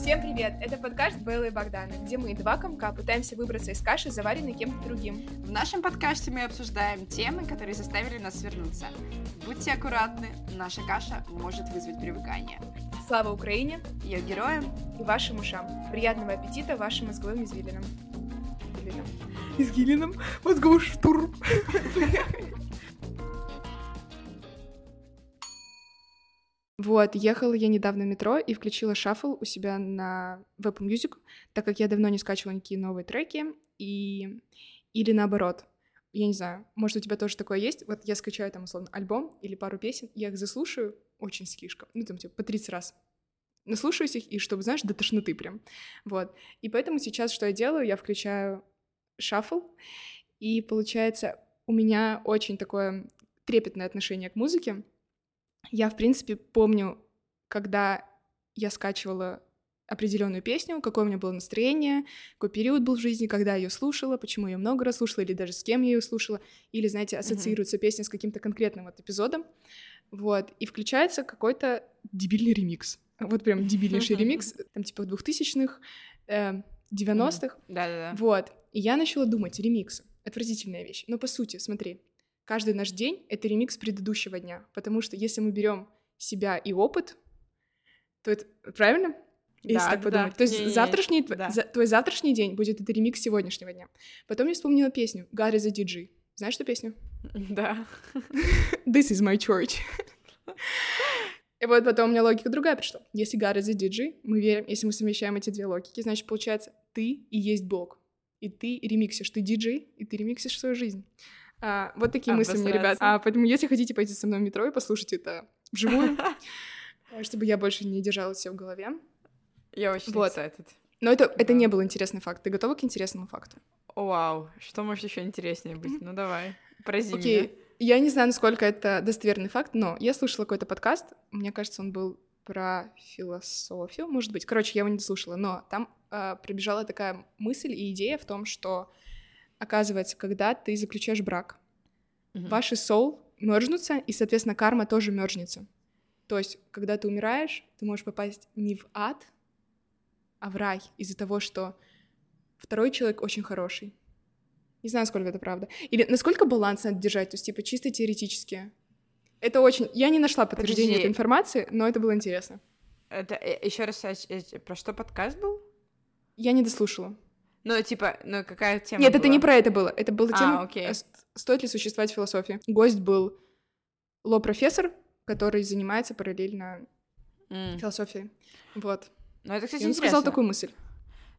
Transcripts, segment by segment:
Всем привет! Это подкаст Беллы и Богдана, где мы, два комка, пытаемся выбраться из каши, заваренной кем-то другим. В нашем подкасте мы обсуждаем темы, которые заставили нас свернуться. Будьте аккуратны, наша каша может вызвать привыкание. Слава Украине! Ее героям и вашим ушам. Приятного аппетита вашим мозговым извилинам. Извилинам. Извилинам? Мозговой штурм. Вот, ехала я недавно в метро и включила шаффл у себя на Apple Music, так как я давно не скачивала никакие новые треки, и... или наоборот, я не знаю, может, у тебя тоже такое есть? Вот я скачаю там, условно, альбом или пару песен, я их заслушаю очень слишком, ну, там, типа, по 30 раз. Наслушаюсь их, и чтобы, знаешь, до тошноты прям. Вот. И поэтому сейчас что я делаю? Я включаю шаффл, и получается, у меня очень такое трепетное отношение к музыке, я, в принципе, помню, когда я скачивала определенную песню, какое у меня было настроение, какой период был в жизни, когда я ее слушала, почему я много раз слушала, или даже с кем я ее слушала, или, знаете, ассоциируется mm-hmm. песня с каким-то конкретным вот эпизодом, вот, и включается какой-то дебильный ремикс, вот прям дебильнейший ремикс, там типа двухтысячных, э, 90-х, да-да-да, вот, и я начала думать, ремиксы, отвратительная вещь, но по сути, смотри, каждый наш день — это ремикс предыдущего дня, потому что если мы берем себя и опыт, то это правильно? Если да, так подумать. Да. То есть завтрашний, Да. за, твой завтрашний день будет это ремикс сегодняшнего дня. Потом я вспомнила песню «Гарри за диджей». Знаешь эту песню? Да. «This is my church». И вот потом у меня логика другая пришла. Если Гарри за диджей, мы верим, если мы совмещаем эти две логики, значит, получается, ты и есть Бог. И ты ремиксишь, ты диджей, и ты ремиксишь свою жизнь. А, вот такие мысли мне, ребят. А, поэтому, если хотите пойти со мной в метро и послушать это вживую, чтобы я больше не держала все в голове. Я очень Вот. excited. Но это, это не был интересный факт. Ты готова к интересному факту? Вау, что может еще интереснее быть? Ну давай, порази Окей. меня. Я не знаю, насколько это достоверный факт, но я слушала какой-то подкаст. Мне кажется, он был про философию, может быть. Короче, я его не слушала, но там э, пробежала такая мысль и идея в том, что оказывается, когда ты заключаешь брак, Мгм. ваши соул мержнутся, и, соответственно, карма тоже мержнется. То есть, когда ты умираешь, ты можешь попасть не в ад, а в рай из-за того, что второй человек очень хороший. Не знаю, сколько это правда. Или насколько баланс надо держать, то есть, типа, чисто теоретически. Это очень... Я не нашла подтверждения Подожди. этой информации, но это было интересно. Это еще раз, а, э, про что подкаст был? Я не дослушала. Ну, типа, ну какая тема Нет, это была? не про это было. Это была А, тема, окей. э, стоит ли существовать философия. Гость был ло-профессор, который занимается параллельно М. философией. Вот. Ну, это, кстати, И он интересно. сказал такую мысль.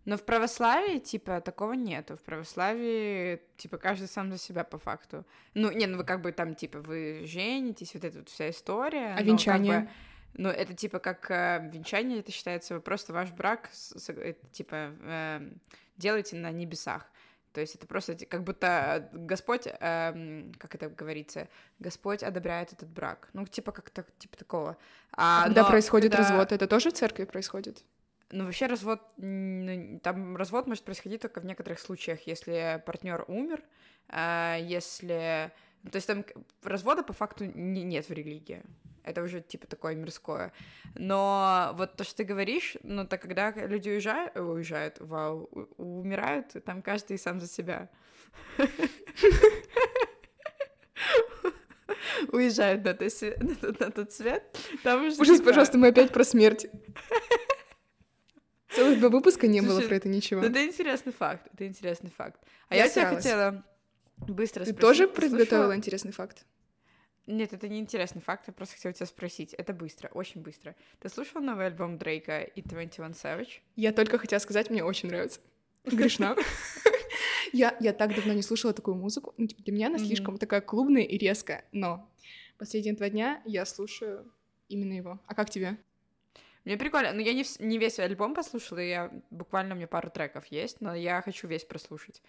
Но в православии, типа, такого нету. В православии, типа, каждый сам за себя по факту. Ну, не, ну вы как бы там, типа, вы женитесь, вот эта вот вся история. А но как венчание? бы, ну, это типа как э, венчание, это считается просто ваш брак, с- с- это, типа, э, делаете на небесах. То есть это просто как будто Господь, эм, как это говорится, Господь одобряет этот брак. Ну, типа как то типа такого. А А, когда но происходит когда- развод, это тоже в церкви происходит? ну, вообще развод, там развод может происходить только в некоторых случаях, если партнер умер, а, если... То есть там развода по факту не- нет в религии. Это уже типа такое мирское. Но вот то, что ты говоришь, ну, то когда люди уезжают, э, уезжают, вау, умирают, там каждый сам за себя. Уезжают на, тот свет- на тот- на тот свет, там уже... Ужас, пожалуйста, мы опять про смерть. Целых два выпуска не было про это ничего. Ну, это интересный факт, это интересный факт. А Я я, тебя хотела быстро Ты спросить. тоже подготовила интересный факт? Нет, это не интересный факт, я просто хотела тебя спросить. Это быстро, очень быстро. Ты слушал новый альбом Дрейка и 21 Savage? Я только хотела сказать, мне очень нравится. Грешна. Я, я так давно не слушала такую музыку. Ну, типа, для меня она слишком такая клубная и резкая. Но последние два дня я слушаю именно его. А как тебе? Мне прикольно, но я не, не весь альбом послушала, я буквально у меня пару треков есть, но я хочу весь прослушать.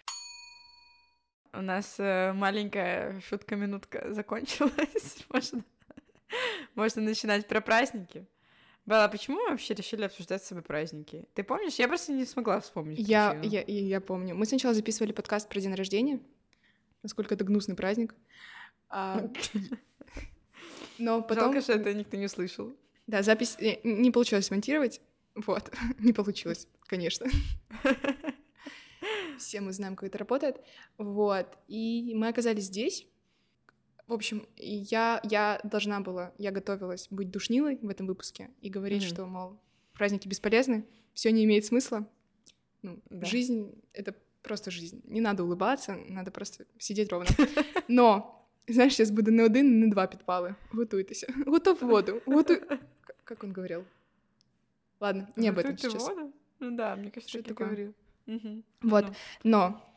У нас э, маленькая шутка-минутка закончилась. Можно, можно начинать про праздники. Белла, почему мы вообще решили обсуждать с собой праздники? Ты помнишь? Я просто не смогла вспомнить. Я, я, я, я помню. Мы сначала записывали подкаст про день рождения. Насколько это гнусный праздник. А, но потом... Жалко, что это никто не услышал. Да, запись э, не получилось смонтировать. Вот, не получилось, конечно. Все мы знаем, как это работает. Вот, и мы оказались здесь. В общем, я, я должна была, я готовилась быть душнилой в этом выпуске и говорить, mm-hmm. что, мол, праздники бесполезны, все не имеет смысла. Ну, да. жизнь — это просто жизнь. Не надо улыбаться, надо просто сидеть ровно. Но, знаешь, сейчас буду на один, на два підпали. Готуйтеся. Готов воду. Готуй... Как он говорил? Ладно, не об этом сейчас. воду? Ну да, мне кажется, что ты говорил. Вот, ну. но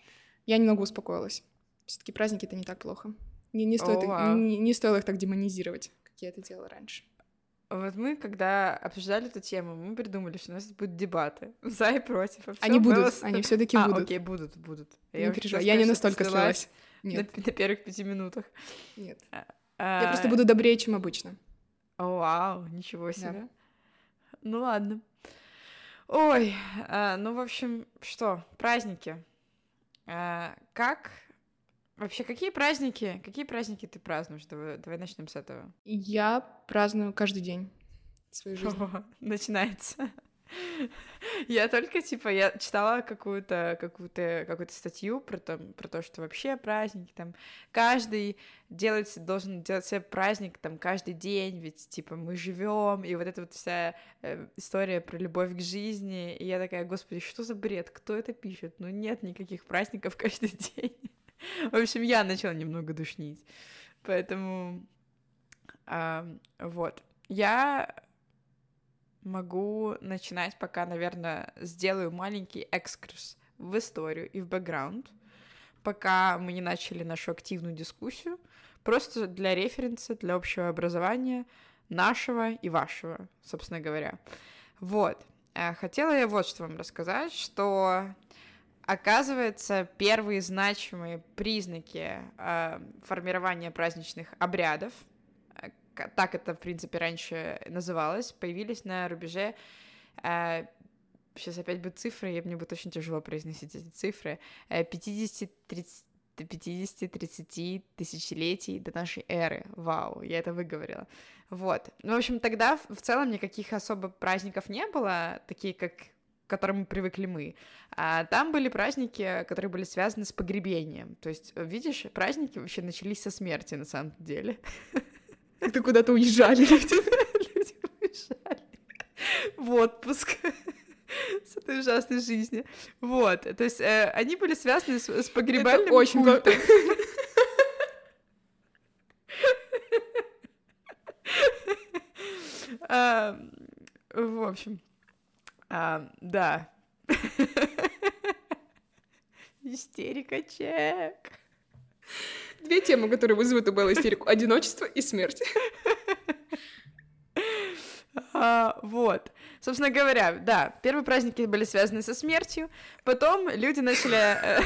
я немного успокоилась. все таки праздники — это не так плохо. Не, не, стоит, oh, wow. не, не стоило их так демонизировать, как я это делала раньше. Вот мы, когда обсуждали эту тему, мы придумали, что у нас будут дебаты за и против. Они будут, было... они все таки а, будут. окей, будут, будут. Не я переживай, я не настолько слилась. Нет. На, на первых пяти минутах. Нет. А, я просто буду добрее, чем обычно. О, вау, ничего себе. Да. Ну ладно. Ой, а, ну, в общем, что, праздники. А, как Вообще, какие праздники, какие праздники ты празднуешь? Давай, давай начнем с этого. Я праздную каждый день своей жизни. О, начинается. Я только, типа, я читала какую-то какую-то какую-то статью про то, про то, что вообще праздники там каждый делать должен делать себе праздник там каждый день, ведь типа мы живем и вот эта вот вся э, история про любовь к жизни, и я такая, господи, что за бред, кто это пишет? Ну нет никаких праздников каждый день. В общем, я начала немного душнить. Поэтому а, вот. Я могу начинать, пока, наверное, сделаю маленький экскурс в историю и в бэкграунд, пока мы не начали нашу активную дискуссию, просто для референса, для общего образования нашего и вашего, собственно говоря. Вот. Э, хотела я вот что вам рассказать, что Оказывается, первые значимые признаки э, формирования праздничных обрядов, так это, в принципе, раньше называлось, появились на рубеже э, сейчас опять будет цифры, и мне будет очень тяжело произносить эти цифры, 50-30 50-30 тысячелетий до нашей эры. Вау, я это выговорила. Вот. Ну, в общем, тогда в целом никаких особо праздников не было, такие как к которым привыкли мы. А там были праздники, которые были связаны с погребением. То есть, видишь, праздники вообще начались со смерти на самом деле. Это куда-то уезжали люди. Люди уезжали в отпуск с этой ужасной жизни. Вот, то есть э, они были связаны с, с погребальным Это очень культом. а, в общем, а, да. Истерика чек. Две темы, которые вызовут у Беллы истерику. Одиночество и смерть. А, вот. Собственно говоря, да, первые праздники были связаны со смертью, потом люди начали... Э,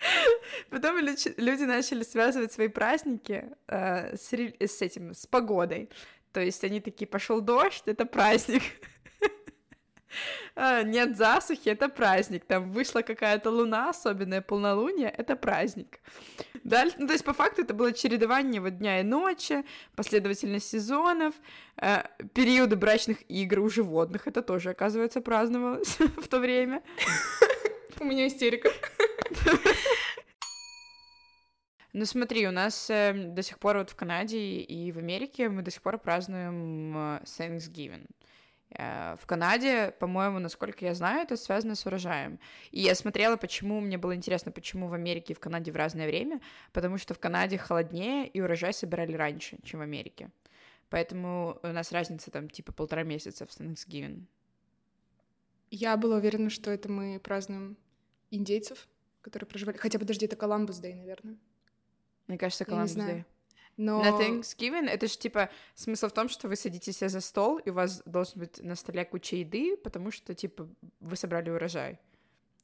потом люди начали связывать свои праздники э, с этим, с погодой. То есть они такие, пошел дождь, это праздник. А, нет засухи, это праздник. Там вышла какая-то луна, особенное полнолуние, это праздник. Дальше, ну, то есть, по факту, это было чередование вот дня и ночи, последовательность сезонов, э, периоды брачных игр у животных, это тоже, оказывается, праздновалось в то время. У меня истерика. Ну смотри, у нас э, до сих пор вот в Канаде и в Америке мы до сих пор празднуем э, Thanksgiving. Э, в Канаде, по-моему, насколько я знаю, это связано с урожаем. И я смотрела, почему, мне было интересно, почему в Америке и в Канаде в разное время, потому что в Канаде холоднее, и урожай собирали раньше, чем в Америке. Поэтому у нас разница там типа полтора месяца в Thanksgiving. Я была уверена, что это мы празднуем индейцев, которые проживали... Хотя, подожди, это Коламбус Дэй, наверное. Мне кажется, Columbus Day. Но... На Thanksgiving это же типа смысл в том, что вы садитесь за стол, и у вас должен быть на столе куча еды, потому что типа вы собрали урожай.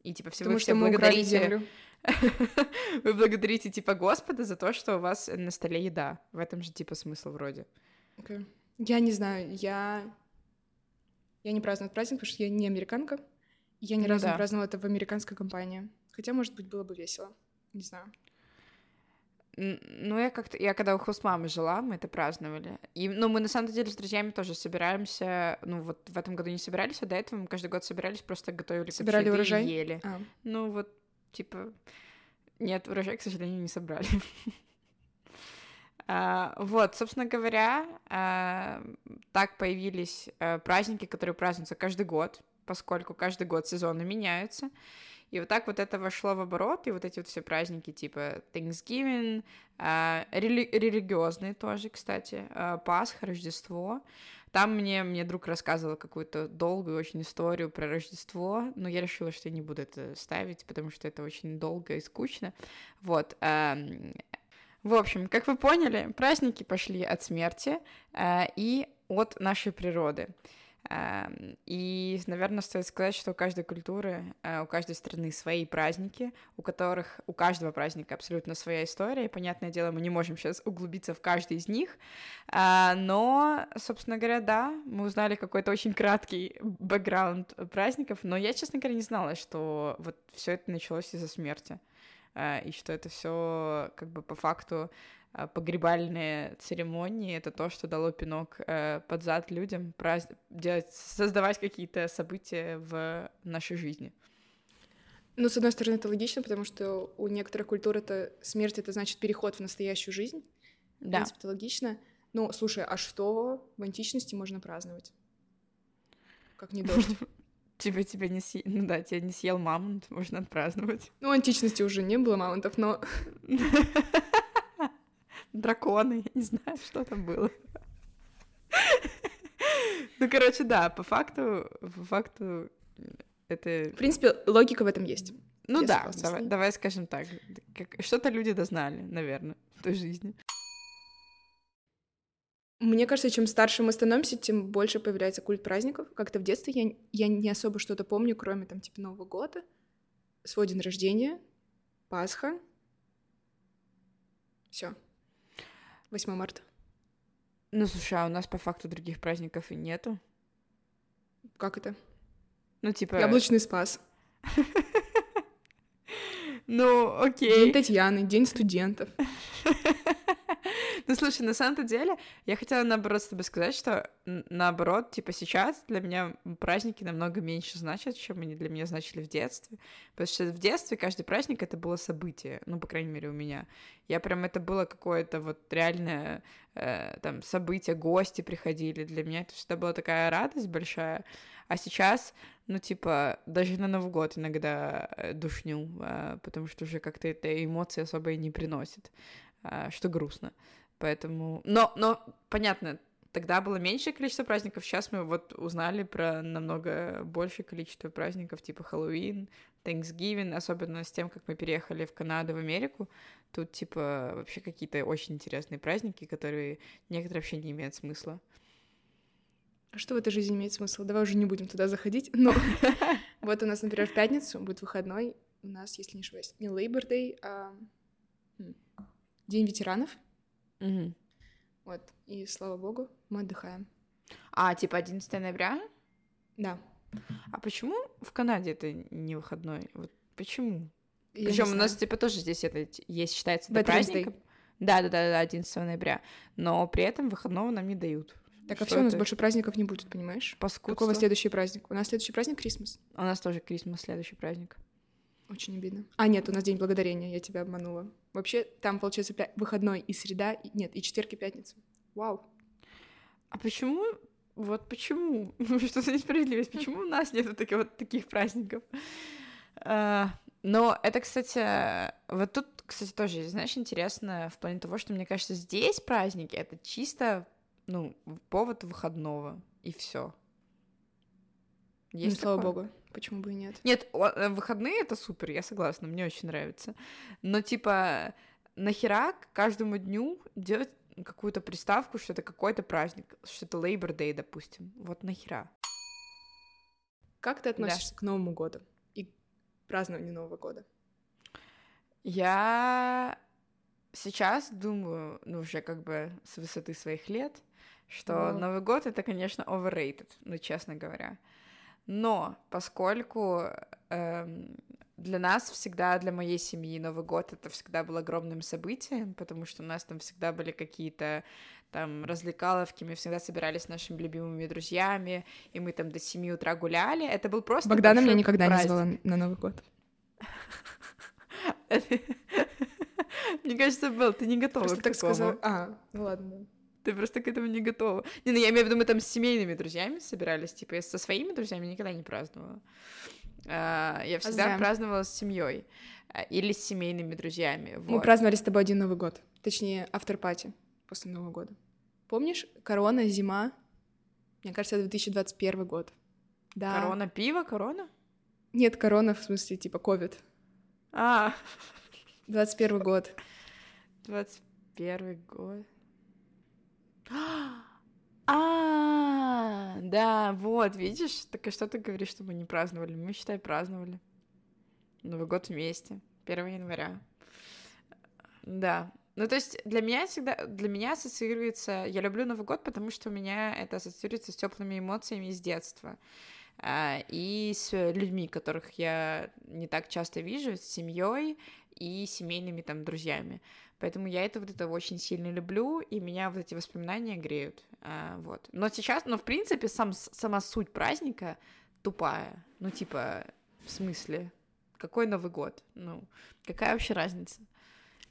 И типа все потому вы все благодарите. вы благодарите типа Господа за то, что у вас на столе еда. В этом же типа смысл вроде. Okay. Я не знаю, я я не праздную этот праздник, потому что я не американка. Я ни ну, разу да. не праздновала это в американской компании. Хотя, может быть, было бы весело. Не знаю. Ну, я как-то... Я когда у хостмамы жила, мы это праздновали. И, ну, мы на самом деле с друзьями тоже собираемся. Ну, вот в этом году не собирались, а до этого мы каждый год собирались, просто готовили Собирали урожай? и ели. А. Ну, вот, типа... Нет, урожай, к сожалению, не собрали. А, вот, собственно говоря, а, так появились а, праздники, которые празднуются каждый год, поскольку каждый год сезоны меняются. И вот так вот это вошло в оборот, и вот эти вот все праздники типа Thanksgiving, э, рели- религиозные тоже, кстати, э, Пасха, Рождество. Там мне, мне друг рассказывал какую-то долгую очень историю про Рождество, но я решила, что я не буду это ставить, потому что это очень долго и скучно. Вот. Э, в общем, как вы поняли, праздники пошли от смерти э, и от нашей природы. Эм, и, наверное, стоит сказать, что у каждой культуры, э, у каждой страны свои праздники, у которых у каждого праздника абсолютно своя история. И, понятное дело, мы не можем сейчас углубиться в каждый из них. Э, но, собственно говоря, да, мы узнали какой-то очень краткий бэкграунд праздников, но я, честно говоря, не знала, что вот все это началось из-за смерти. Э, и что это все как бы по факту погребальные церемонии — это то, что дало пинок э, под зад людям праз... делать, создавать какие-то события в нашей жизни. Ну, с одной стороны, это логично, потому что у некоторых культур это смерть — это значит переход в настоящую жизнь. Да. В принципе, это логично. Ну, слушай, а что в античности можно праздновать? Как не дождь. Типа тебя не съел... Ну да, тебя не съел мамонт, можно отпраздновать. Ну, в античности уже не было мамонтов, но... драконы, я не знаю, что там было. Ну, короче, да, по факту, по факту это... В принципе, логика в этом есть. Ну да, давай, давай скажем так. Что-то люди дознали, наверное, в той жизни. Мне кажется, чем старше мы становимся, тем больше появляется культ праздников. Как-то в детстве я, я не особо что-то помню, кроме там типа Нового года, свой день рождения, Пасха. Все. 8 марта. Ну, слушай, а у нас по факту других праздников и нету. Как это? Ну, типа... Яблочный спас. Ну, окей. День Татьяны, День студентов. Ну, слушай, на самом-то деле, я хотела, наоборот, с тобой сказать, что, наоборот, типа, сейчас для меня праздники намного меньше значат, чем они для меня значили в детстве. Потому что в детстве каждый праздник — это было событие, ну, по крайней мере, у меня. Я прям, это было какое-то вот реальное, э, там, событие, гости приходили. Для меня это всегда была такая радость большая. А сейчас, ну, типа, даже на Новый год иногда э, душню, э, потому что уже как-то это эмоции особо и не приносит, э, что грустно. Поэтому... Но, но, понятно, тогда было меньшее количество праздников, сейчас мы вот узнали про намного большее количество праздников, типа Хэллоуин, Thanksgiving, особенно с тем, как мы переехали в Канаду, в Америку. Тут, типа, вообще какие-то очень интересные праздники, которые некоторые вообще не имеют смысла. А что в этой жизни имеет смысл? Давай уже не будем туда заходить. Но вот у нас, например, в пятницу будет выходной. У нас, если не ошибаюсь, не Labor Day, а День ветеранов. Угу. Вот, и слава богу, мы отдыхаем. А, типа 11 ноября? Да. А почему в Канаде это не выходной? Вот почему? Причем у нас типа тоже здесь это есть считается это праздником. Да, да, да, да, 11 ноября. Но при этом выходного нам не дают. Так а все, у нас больше праздников не будет, понимаешь? Паскудство. Какого следующий праздник? У нас следующий праздник Крисмас. У нас тоже Крисмас следующий праздник. Очень обидно. А, нет, у нас День Благодарения, я тебя обманула. Вообще, там, получается, пя... выходной и среда, и... нет, и четверг, и пятница. Вау. А почему, вот почему, что за несправедливость, почему у нас нет таких вот таких праздников? А, но это, кстати, вот тут, кстати, тоже, знаешь, интересно в плане того, что, мне кажется, здесь праздники — это чисто, ну, повод выходного, и все. Есть ну, слава богу. Почему бы и нет? Нет, э, выходные это супер, я согласна, мне очень нравится. Но типа нахера каждому дню делать какую-то приставку, что это какой-то праздник, что это Labor Day, допустим. Вот нахера. Как ты относишься да. к Новому году и празднованию Нового года? Я сейчас думаю, ну уже как бы с высоты своих лет, что О. Новый год это, конечно, overrated, ну честно говоря. Но поскольку эм, для нас всегда, для моей семьи Новый год это всегда был огромным событием, потому что у нас там всегда были какие-то там развлекаловки, мы всегда собирались с нашими любимыми друзьями, и мы там до 7 утра гуляли. Это был просто Богдана меня никогда праздник. не звала на Новый год. Мне кажется, был, ты не готова Просто так сказала. А, ну ладно, Ты просто к этому не готова. Не, ну я имею в виду, мы там с семейными друзьями собирались, типа, со своими друзьями никогда не праздновала. А, я всегда Зря. праздновала с семьей а, или с семейными друзьями. Вот. Мы праздновали с тобой один Новый год, точнее, автор-пати после Нового года. Помнишь, корона, зима? Мне кажется, это 2021 год. Да. Корона пиво, корона? Нет, корона в смысле типа ковид. А. 21 год. 21 год. А, да, вот, видишь, так и что ты говоришь, что мы не праздновали? Мы, считай, праздновали. Новый год вместе, 1 января. Да. Ну, то есть для меня всегда, для меня ассоциируется, я люблю Новый год, потому что у меня это ассоциируется с теплыми эмоциями из детства а, и с людьми, которых я не так часто вижу, с семьей и семейными там друзьями. Поэтому я это вот это очень сильно люблю, и меня вот эти воспоминания греют. А, вот. Но сейчас, но в принципе, сам, сама суть праздника тупая. Ну, типа, в смысле? Какой Новый год? Ну, какая вообще разница?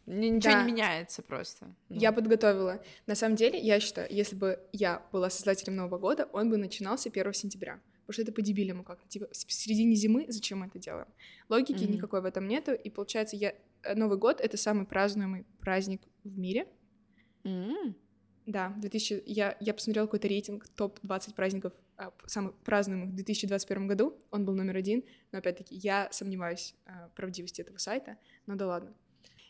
Ничего да. не меняется просто. Ну. Я подготовила. На самом деле, я считаю, если бы я была создателем Нового года, он бы начинался 1 сентября. Потому что это по-дебильному как-то. Типа, в середине зимы зачем мы это делаем? Логики mm-hmm. никакой в этом нету. И получается, я... Э, Новый год — это самый празднуемый праздник в мире. Mm-hmm. Да, 2000... я, я посмотрела какой-то рейтинг топ-20 праздников а, самых празднуемых в 2021 году. Он был номер один. Но опять-таки, я сомневаюсь в правдивости этого сайта. Но да ладно.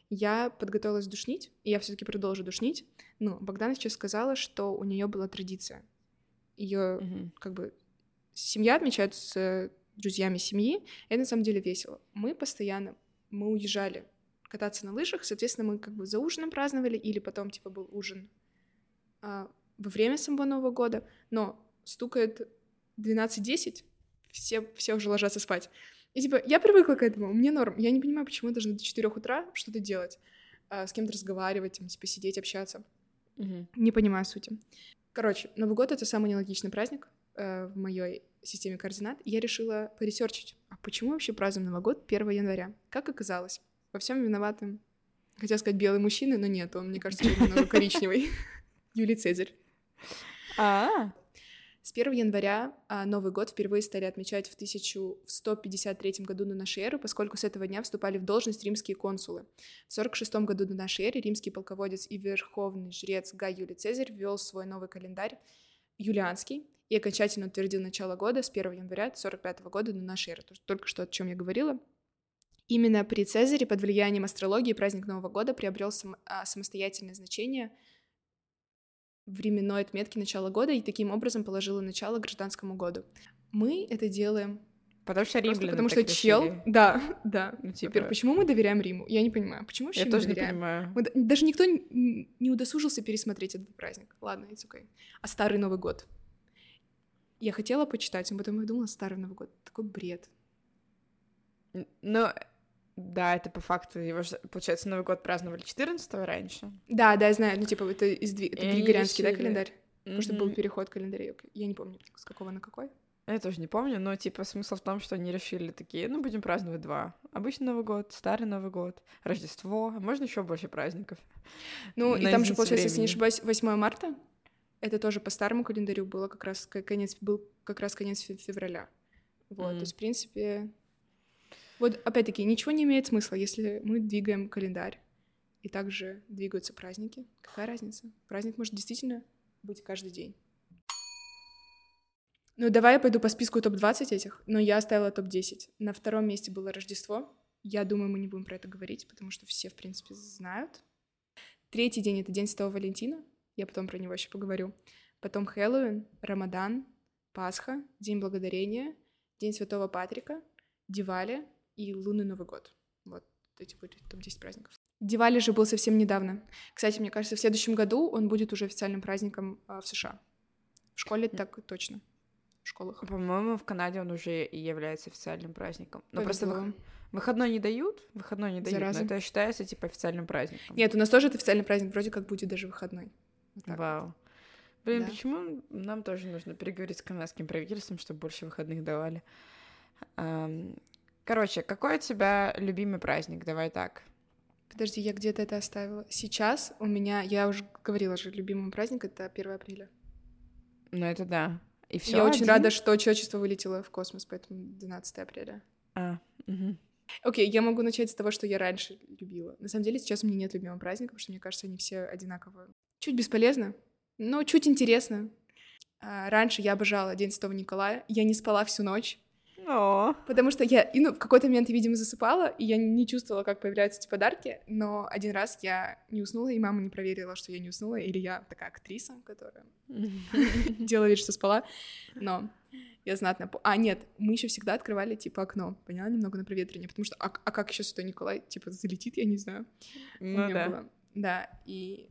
Я подготовилась душнить, и я все-таки продолжу душнить. Ну, Богдана сейчас сказала, что у нее была традиция. Ее, mm-hmm. как бы, семья отмечает с друзьями семьи. Это на самом деле весело. Мы постоянно, мы уезжали кататься на лыжах, соответственно, мы как бы за ужином праздновали, или потом, типа, был ужин а, во время самого Нового года, но стукает 12-10, все, все уже ложатся спать. И типа, я привыкла к этому, мне норм. Я не понимаю, почему я должна до 4 утра что-то делать, а, с кем-то разговаривать, там, типа, сидеть, общаться. Угу. Не понимаю сути. Короче, Новый год — это самый нелогичный праздник э, в моей системе координат. Я решила поресерчить, а почему вообще празднуем Новый год 1 января? Как оказалось, во всем виноваты, хотел сказать белый мужчина, но нет, он, мне кажется, немного коричневый. Юлий Цезарь. А, с 1 января а, Новый год впервые стали отмечать в 1153 году до нашей эры, поскольку с этого дня вступали в должность римские консулы. В 46 году до нашей эры римский полководец и верховный жрец Гай Юлий Цезарь ввел свой новый календарь юлианский и окончательно утвердил начало года с 1 января 45 года до нашей эры. Только что о чем я говорила. Именно при Цезаре под влиянием астрологии праздник Нового года приобрел сам, а, самостоятельное значение – временной отметки начала года и таким образом положила начало гражданскому году. Мы это делаем Потому что Рим, потому что решили. чел, да, да. Ну, типа... Во-первых, почему мы доверяем Риму? Я не понимаю, почему вообще Я мы тоже доверяем? не понимаю. Мы, даже никто не удосужился пересмотреть этот праздник. Ладно, it's okay. А Старый Новый год? Я хотела почитать, но потом я думала, Старый Новый год. Такой бред. Но да, это по факту его, получается, Новый год праздновали 14 раньше. Да, да, я знаю, ну, типа, это, из, это григорианский, да, календарь? Mm-hmm. Потому что был переход календарей, я не помню, с какого на какой. Я тоже не помню, но, типа, смысл в том, что они решили такие, ну, будем праздновать два. Обычный Новый год, Старый Новый год, Рождество, а можно еще больше праздников. Ну, и там же, получается, времени. если не ошибаюсь, 8 марта, это тоже по старому календарю было как раз конец, был как раз конец февраля. Вот, mm. то есть, в принципе, вот опять-таки, ничего не имеет смысла, если мы двигаем календарь, и также двигаются праздники. Какая разница? Праздник может действительно быть каждый день. Ну, давай я пойду по списку топ-20 этих, но я оставила топ-10. На втором месте было Рождество. Я думаю, мы не будем про это говорить, потому что все, в принципе, знают. Третий день — это День Святого Валентина. Я потом про него еще поговорю. Потом Хэллоуин, Рамадан, Пасха, День Благодарения, День Святого Патрика, Дивали, и лунный Новый год. Вот эти были топ-10 праздников. Дивали же был совсем недавно. Кстати, мне кажется, в следующем году он будет уже официальным праздником а, в США. В школе так точно. школах. По-моему, в Канаде он уже и является официальным праздником. Но просто Повезло. вых- выходной не дают, выходной не дают, Зараза. но это считается типа официальным праздником. Нет, у нас тоже это официальный праздник, вроде как будет даже выходной. Вот. Вау. Блин, Да. почему нам тоже нужно переговорить с канадским правительством, чтобы больше выходных давали? Короче, какой у тебя любимый праздник? Давай так. Подожди, я где-то это оставила. Сейчас у меня, я уже говорила же, любимый праздник — это 1 апреля. Ну, это да. И все. я очень рада, что человечество вылетело в космос, поэтому 12 апреля. А, мгм. Окей, я могу начать с того, что я раньше любила. На самом деле сейчас у меня нет любимого праздника, потому что мне кажется, они все одинаково. Чуть бесполезно, но чуть интересно. А, Раньше я обожала День Святого Николая. Я не спала всю ночь, О, потому что я и, ну, в какой-то момент я, видимо, засыпала, и я не чувствовала, как появляются эти подарки. Но один раз я не уснула, и мама не проверила, что я не уснула, или я такая актриса, которая делала вид, что спала. Но я знатно... А, нет, мы еще всегда открывали, типа, окно, поняла, немного на проветривание, потому что, а, а как еще Святой Николай, типа, залетит, я не знаю. Ну да. было. Да, и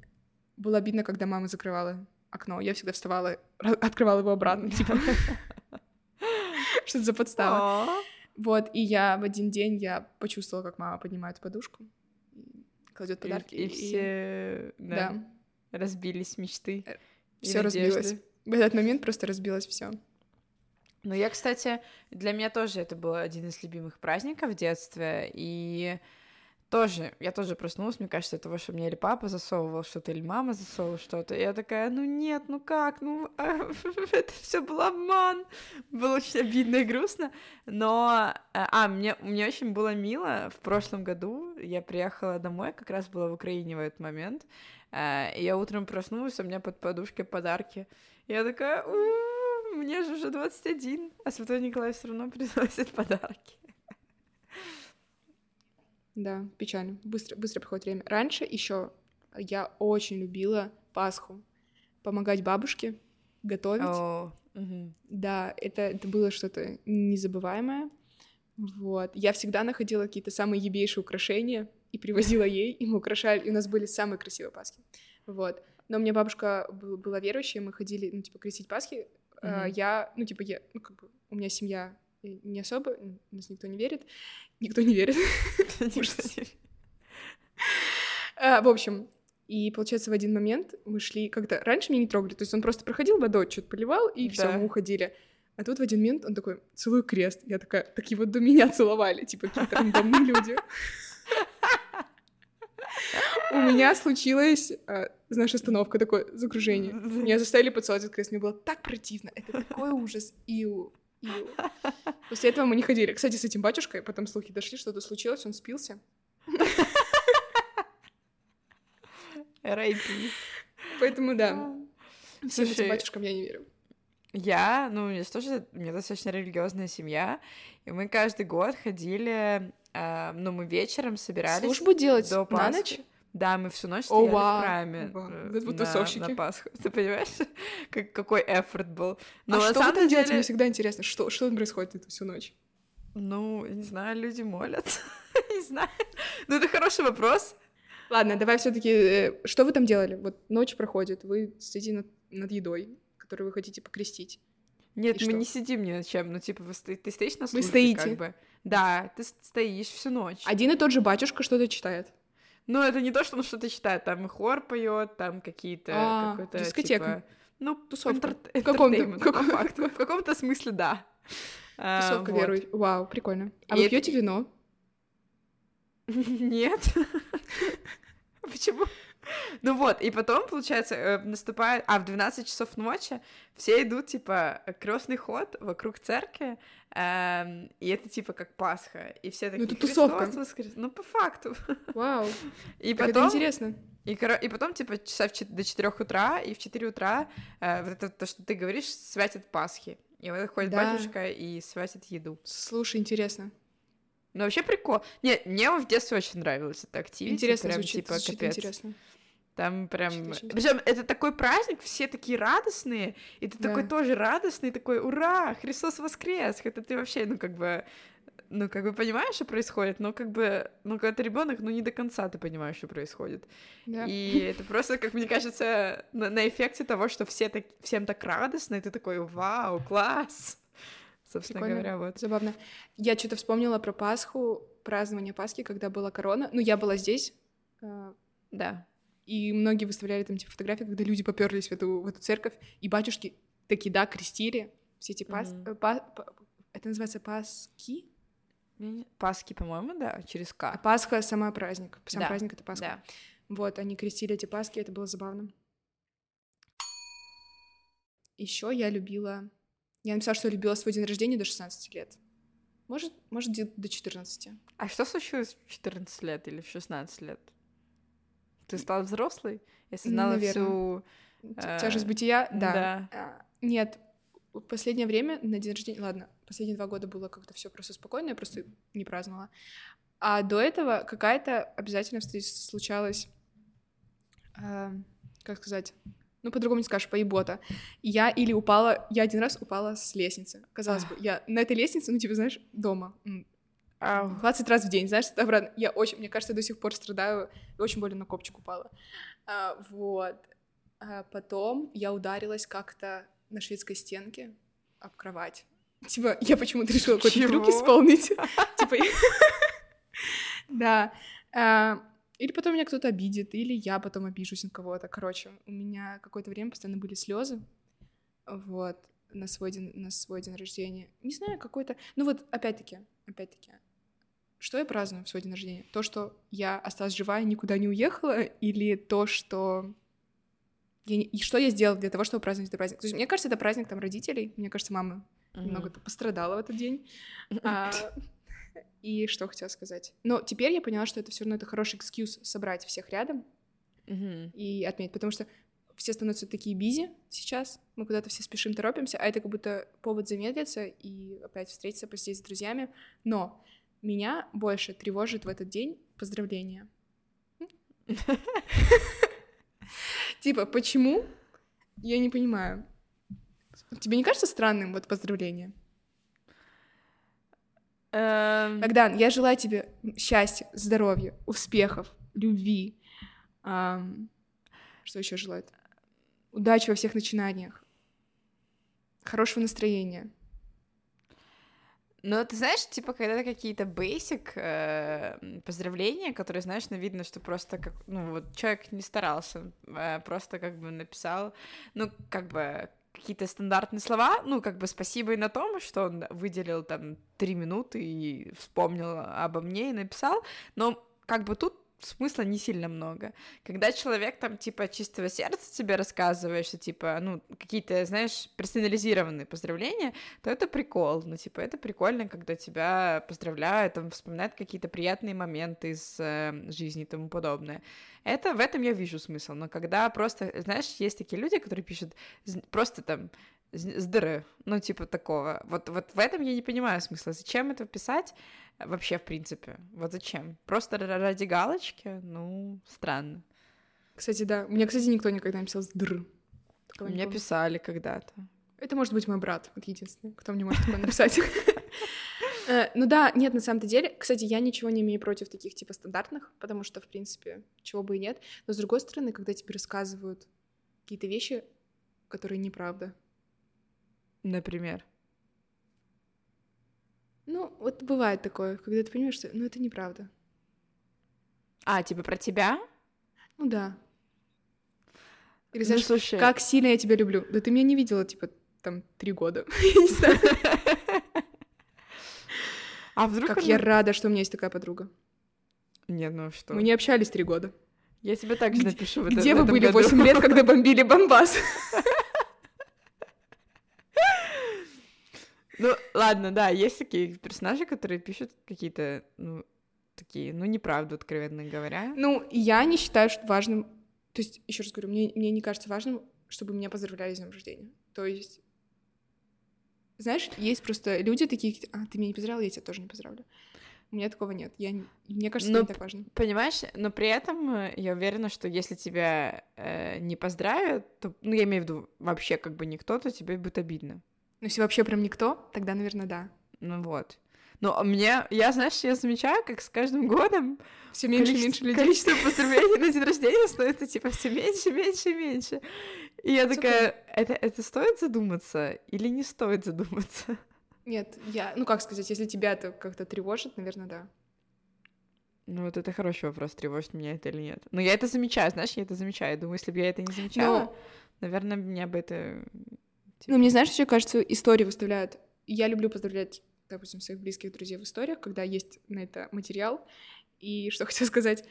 было обидно, когда мама закрывала окно. Я всегда вставала, открывала его обратно, типа, что это за подстава. Вот, и я в один день я почувствовала, как мама поднимает подушку, кладет и- подарки. И все да, да, разбились мечты. и все разбилось. В этот момент просто разбилось все. Ну, я, кстати, для меня тоже это был один из любимых праздников в детстве, и тоже, я тоже проснулась, мне кажется, того, что мне или папа засовывал что-то, или мама засовывала что-то, я такая, ну нет, ну как, ну это все был обман, было очень обидно и грустно, но, э, а, мне, мне очень было мило, в прошлом году я приехала домой, как раз была в Украине в этот момент, э, и я утром проснулась, у меня под подушкой подарки, я такая, «У, мне же уже 21, а Святой Николай все равно приносит подарки. Да, печально. Быстро, быстро проходит время. Раньше еще я очень любила Пасху. Помогать бабушке, готовить. О, мгм. Да, это, это было что-то незабываемое. Вот. Я всегда находила какие-то самые ебейшие украшения и привозила ей, и мы украшали, и у нас были самые красивые Пасхи. Вот. Но у меня бабушка был- была верующая, мы ходили, ну, типа, крестить Пасхи. Мгм. Я, ну, типа, я, ну, как бы, у меня семья не особо, нас никто не верит. Никто не верит. А, В общем, и получается, в один момент мы шли, когда раньше меня не трогали, то есть он просто проходил водой, что-то поливал, и все, мы уходили. А тут в один момент он такой, целую крест. Я такая, так его до меня целовали, типа какие-то рандомные люди. У меня случилась, а, знаешь, остановка, такое загружение. Меня заставили поцеловать этот крест, мне было так противно, это такой ужас, иу, иу. После этого мы не ходили. Кстати, с этим батюшкой потом слухи дошли, что-то случилось, он спился. R.I.P. Поэтому да, всем этим батюшкам я не верю. Я, ну, у меня тоже, у меня достаточно религиозная семья, и мы каждый год ходили, а, ну, мы вечером собирались Службу делать до на Пасхи. ночь? Да, мы всю ночь стояли вау, в храме вау, э, на, тусовщики. на Пасху. Ты понимаешь, как, какой эфорт был? Но а что вы там делаете? деле, Мне всегда интересно, что, что там происходит эту всю ночь? ну, не знаю, люди молятся, не знаю. Ну, это хороший вопрос. Ладно, давай все таки что вы там делали? Вот ночь проходит, вы сидите над, над едой, которую вы хотите покрестить. Нет, И мы что? не сидим ни на чем. Ну, типа, вы сто- ты стоишь на Вы службе, стоите? как бы. Да, ты стоишь всю ночь. Один и тот же батюшка что-то читает. Ну, это не то, что он что-то читает, там и хор поет, там какие-то А, какой-то дискотека. типа, ну, Тусовка. интерт- В каком-то- каком-. В каком-то смысле, да. А, Тусовка вот. верующих. Вау, прикольно. А И вы это- пьете вино? Нет. Почему? Ну вот, и потом, получается, э, наступает... А, в 12 часов ночи все идут, типа, крестный ход вокруг церкви, эм, и это, типа, как Пасха. И все такие, это тусовка. «Христос воскрес!» Ну, по факту. Вау, И это потом... интересно. И, и потом, типа, часа в до 4 утра, и в 4 утра, э, вот это то, что ты говоришь, святят Пасхи. И вот ходит Да. батюшка и святит еду. Слушай, интересно. Ну, вообще прикол. Нет, мне в детстве очень нравилось это активити. Интересно прям, звучит, типа, звучит капец. интересно. Там прям... Причем это такой праздник, все такие радостные, и ты Да. такой тоже радостный, такой, ура, Христос воскрес! Это ты вообще, ну, как бы... ну, как бы понимаешь, что происходит, но как бы, ну, когда ты ребенок, ну, не до конца ты понимаешь, что происходит. Да. И это просто, как мне кажется, на, на эффекте того, что все так, всем так радостно, и ты такой, вау, класс. Собственно Прикольно, говоря, вот. Забавно. Я что-то вспомнила про Пасху, празднование Пасхи, когда была корона. Ну, я была здесь, э, Да. И многие выставляли там, типа, фотографии, когда люди поперлись в эту, в эту церковь, и батюшки такие, да, крестили все эти пас... Э, па- Это называется не- Пасхи, по-моему, да, через А К. Пасха — сама праздник. Сам Да, праздник — это Пасха. Да. Вот, они крестили эти Пасхи, это было забавно. Еще я любила... Я написала, что любила свой день рождения до 16 лет. Может, может до 14. А что случилось в 14 лет или в 16 лет? Ты стала взрослой? Если знала Наверно. всю... Э, Тяжесть бытия, да. да. А, Нет, в последнее время на день рождения, ладно, последние два года было как-то все просто спокойно, я просто не праздновала. А до этого какая-то обязательно случалась, а, как сказать, ну, по-другому не скажешь, поебота. Я или упала, я один раз упала с лестницы. Казалось бы, я на этой лестнице, ну, типа, знаешь, дома. М, Ау. 20 раз в день, знаешь, обратно. Я очень, мне кажется, я до сих пор страдаю, и очень больно на копчик упала. А, вот. А потом я ударилась как-то на шведской стенке об кровать. Типа, я почему-то решила какой-то трюк исполнить. Типа, да. А, Или потом меня кто-то обидит, или я потом обижусь на кого-то. Короче, у меня какое-то время постоянно были слезы. Вот. На свой день, на свой день рождения. Не знаю, какой-то... Ну вот, опять-таки, опять-таки, что я праздную в свой день рождения? То, что я осталась жива и никуда не уехала, или то, что я не- и что я сделала для того, чтобы праздновать этот праздник? То есть, мне кажется, это праздник там родителей. Мне кажется, мама немного пострадала в этот день. А, и что хотела сказать? Но теперь я поняла, что это все равно это хороший экскьюз собрать всех рядом Мгм. и отметить, потому что все становятся такие бизи сейчас, мы куда-то все спешим, торопимся, а это как будто повод замедлиться и опять встретиться, посидеть с друзьями. Но меня больше тревожит в этот день поздравления. Типа, почему? Я не понимаю. Тебе не кажется странным вот поздравление? Эм, Богдан, я желаю тебе счастья, здоровья, успехов, любви. Что еще желает? Удачи во всех начинаниях. Хорошего настроения. Ну, ты знаешь, типа, когда какие-то basic э, поздравления, которые, знаешь, ну, видно, что просто как, ну, вот человек не старался, э, просто как бы написал, ну, как бы какие-то стандартные слова, ну, как бы спасибо и на том, что он выделил там три минуты и вспомнил обо мне и написал, но как бы тут смысла не сильно много. Когда человек там, типа, чистого сердца тебе рассказывает, что, типа, ну, какие-то, знаешь, персонализированные поздравления, то это прикол. Ну, типа, это прикольно, когда тебя поздравляют, там, вспоминают какие-то приятные моменты из э, жизни и тому подобное. Это, в этом я вижу смысл. Но когда просто, знаешь, есть такие люди, которые пишут просто там з- здр, ну, типа такого. Вот, вот в этом я не понимаю смысла. Зачем это писать э, вообще, в принципе? Вот зачем? Просто ра- ради галочки? Ну, странно. Кстати, да. Мне, кстати, никто никогда не писал «др». Такого не Мне было. писали когда-то. Это может быть мой брат, вот единственный, кто мне может такое написать. Э, Ну да, нет, на самом-то деле, кстати, я ничего не имею против таких типа стандартных, потому что, в принципе, чего бы и нет. Но с другой стороны, когда тебе рассказывают какие-то вещи, которые неправда. Например. Ну, вот бывает такое, когда ты понимаешь, что ну это неправда. А, типа про тебя? Ну да. Или Ну, знаешь, слушай, как сильно я тебя люблю. Да ты меня не видела, типа, там, три года. А вдруг Как я рада, что у меня есть такая подруга. Не, ну что? Мы не общались три года. Я тебе также Где- напишу Где вы были. 8 лет, когда бомбили Бомбас? Ну, ладно, да, есть такие персонажи, которые пишут какие-то, ну, такие, ну, неправду, откровенно говоря. Ну, я не считаю что важным... То есть, еще раз говорю, мне, мне не кажется важным, чтобы меня поздравляли с днем рождения. То есть, знаешь, есть просто люди такие, а, ты меня не поздравил, я тебя тоже не поздравлю. У меня такого нет. Я не- Мне кажется, Но это не так важно. Понимаешь, но при этом э, я уверена, что если тебя э, не поздравят, то, ну, я имею в виду вообще как бы никто, то тебе будет обидно. Но если вообще прям никто, тогда, наверное, да. Ну вот. Но мне, я, знаешь, я замечаю, как с каждым годом все меньше и меньше людей. Количество поздравлений на день рождения становится типа все меньше, меньше, меньше. И я такая, это, это стоит задуматься или не стоит задуматься? Нет, я, ну как сказать, если тебя это как-то тревожит, наверное, да. Ну, вот это хороший вопрос, тревожит меня это или нет. Но я это замечаю, знаешь, я это замечаю. Думаю, если бы я это не замечала, Но... наверное, меня бы это... Типа... Ну, мне, знаешь, еще кажется, истории выставляют. Я люблю поздравлять, допустим, своих близких друзей в историях, когда есть на это материал. И что хотела сказать,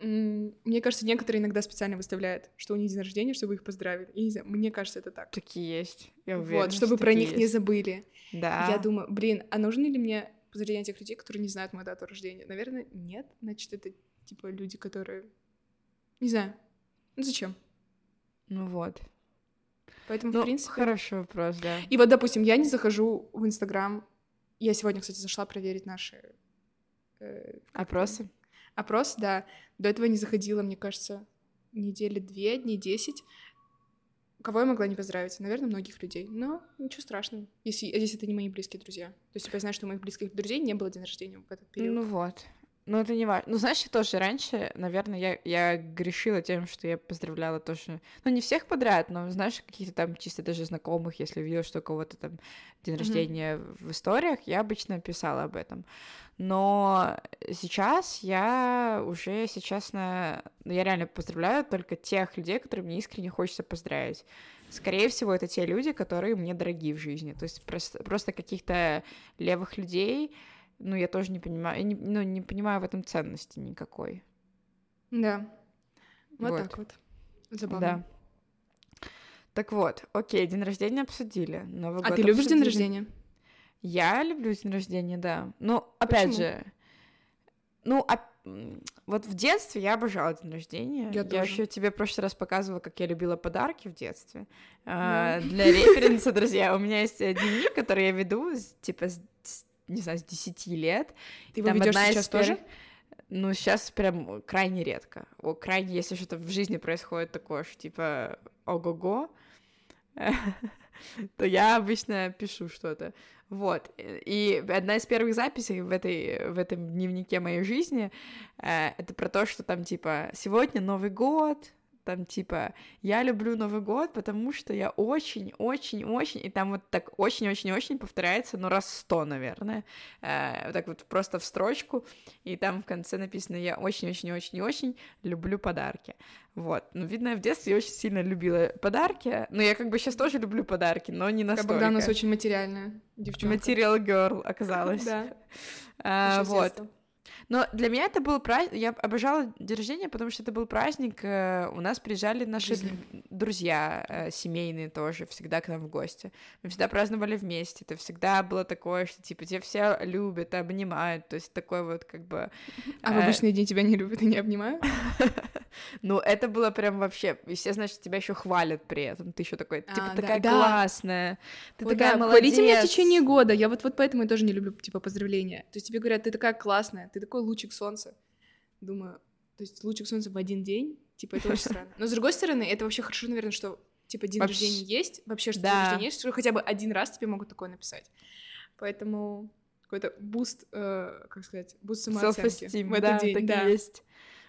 мне кажется, некоторые иногда специально выставляют, что у них день рождения, чтобы их поздравили. Я не знаю, мне кажется, это так. Такие есть. Я уверена, вот, чтобы про них есть. не забыли. Да. Я думаю, блин, а нужны ли мне поздравления тех людей, которые не знают мою дату рождения? Наверное, нет. Значит, это типа люди, которые... Не знаю. Ну зачем? Ну вот. Поэтому, ну, в принципе... Хороший вопрос, да. И вот, допустим, я не захожу в Инстаграм. Я сегодня, кстати, зашла проверить наши... Э, Опросы? Опрос, да. До этого не заходила, мне кажется, недели две, дней десять. Кого я могла не поздравить? Наверное, многих людей. Но ничего страшного, если, если это не мои близкие друзья. То есть, типа, я знаю, что у моих близких друзей не было день рождения в этот период. Ну вот. Ну, это не важно. Ну, знаешь, я тоже раньше, наверное, я, я грешила тем, что я поздравляла тоже, ну, не всех подряд, но, знаешь, каких-то там чисто даже знакомых, если видела, что у кого-то там день mm-hmm. рождения в историях, я обычно писала об этом. Но сейчас я уже, если честно, ну, я реально поздравляю только тех людей, которые мне искренне хочется поздравить. Скорее всего, это те люди, которые мне дороги в жизни. То есть просто, просто каких-то левых людей, ну, я тоже не понимаю, я не, ну, не понимаю в этом ценности никакой. Да. Вот, вот. так вот. Забавно. Да. Так вот, окей, день рождения обсудили. Новый а год ты любишь обсудили. день рождения? Я люблю день рождения, да. Но опять Почему? же, ну, а, вот в детстве я обожала день рождения. Я, я еще тебе в прошлый раз показывала, как я любила подарки в детстве. Mm. А, для референса, друзья, у меня есть дневник, который я веду, типа, с не знаю, с 10 лет. Ты его ведешь сейчас первых... тоже? Ну, сейчас прям крайне редко. О, крайне, если что-то в жизни происходит такое, что типа ого-го, то я обычно пишу что-то. Вот. И одна из первых записей в, этой, в этом дневнике моей жизни э, это про то, что там типа сегодня Новый год, там типа «Я люблю Новый год, потому что я очень-очень-очень...» И там вот так очень-очень-очень повторяется, ну, раз сто, наверное. Э, вот так вот просто в строчку, и там в конце написано «Я очень-очень-очень-очень люблю подарки». Вот. Ну, видно, я в детстве очень сильно любила подарки. Но я как бы сейчас тоже люблю подарки, но не настолько. Когда у нас очень материальная девчонка. Материал girl оказалась. Да. А, вот. Но для меня это был праздник, я обожала день рождения, потому что это был праздник, э, у нас приезжали наши Жизнь. друзья э, семейные тоже всегда к нам в гости. Мы всегда праздновали вместе, это всегда было такое, что типа тебя все любят, обнимают, то есть такой вот как бы... А в э, обычные дни тебя не любят и не обнимают? Ну, это было прям вообще, и все, значит, тебя еще хвалят при этом, ты еще такой, типа, а, такая да, классная, ты вот такая да, молодец. Хвалите меня в течение года, я вот, вот поэтому я тоже не люблю, типа, поздравления. То есть тебе говорят, ты такая классная, ты такой лучик солнца. Думаю, то есть лучик солнца в один день, типа, это очень странно. Но с другой стороны, это вообще хорошо, наверное, что, типа, день вообще... рождения есть, вообще, что да. день рождения есть, что хотя бы один раз тебе могут такое написать. Поэтому какой-то boost, э, как сказать, boost самооценки в этот да, день. Так да, есть.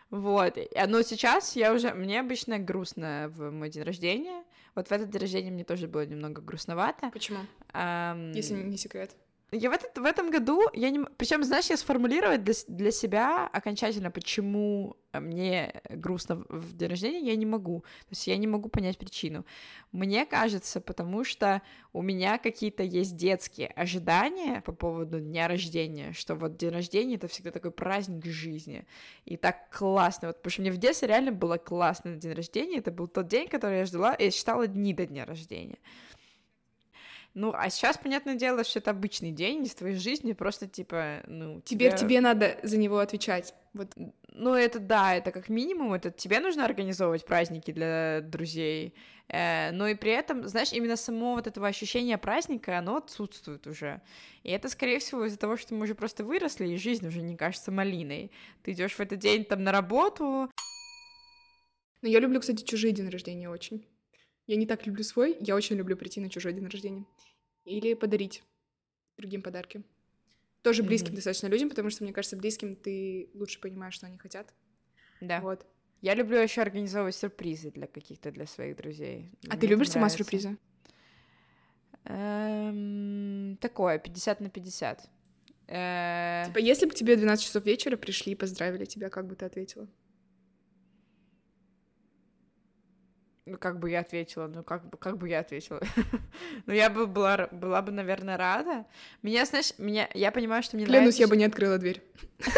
Вот. Но сейчас я уже... Мне обычно грустно в мой день рождения. Вот в этот день рождения мне тоже было немного грустновато. Почему? Эм... Если не секрет. Я в, этот, в этом году, я не... Причем, знаешь, я сформулировать для, для себя окончательно, почему мне грустно в день рождения, я не могу. То есть я не могу понять причину. Мне кажется, потому что у меня какие-то есть детские ожидания по поводу дня рождения, что вот день рождения — это всегда такой праздник жизни. И так классно. Вот, потому что мне в детстве реально было классно на день рождения. Это был тот день, который я ждала, и считала дни до дня рождения. Ну, а сейчас, понятное дело, что это обычный день из твоей жизни, просто типа, ну... Теперь тебе, тебе надо за него отвечать. Вот. Ну, это да, это как минимум, это тебе нужно организовывать праздники для друзей, э, но и при этом, знаешь, именно само вот этого ощущения праздника, оно отсутствует уже. И это, скорее всего, из-за того, что мы уже просто выросли, и жизнь уже не кажется малиной. Ты идешь в этот день там на работу... Ну, я люблю, кстати, чужие день рождения очень. Я не так люблю свой, я очень люблю прийти на чужой день рождения. Или подарить другим подарки. Тоже близким mm-hmm. достаточно людям, потому что, мне кажется, близким ты лучше понимаешь, что они хотят. Да. Вот. Я люблю еще организовывать сюрпризы для каких-то для своих друзей. А Мне ты любишь сама сюрпризы? Эм, такое, 50 на 50. Э... Типа, если бы тебе 12 часов вечера пришли и поздравили тебя, как бы ты ответила? Ну, как бы я ответила, ну, как бы, как бы я ответила? ну, я бы была, была бы, наверное, рада. Меня, знаешь, меня, я понимаю, что мне Клянусь, нравится... я бы не открыла дверь.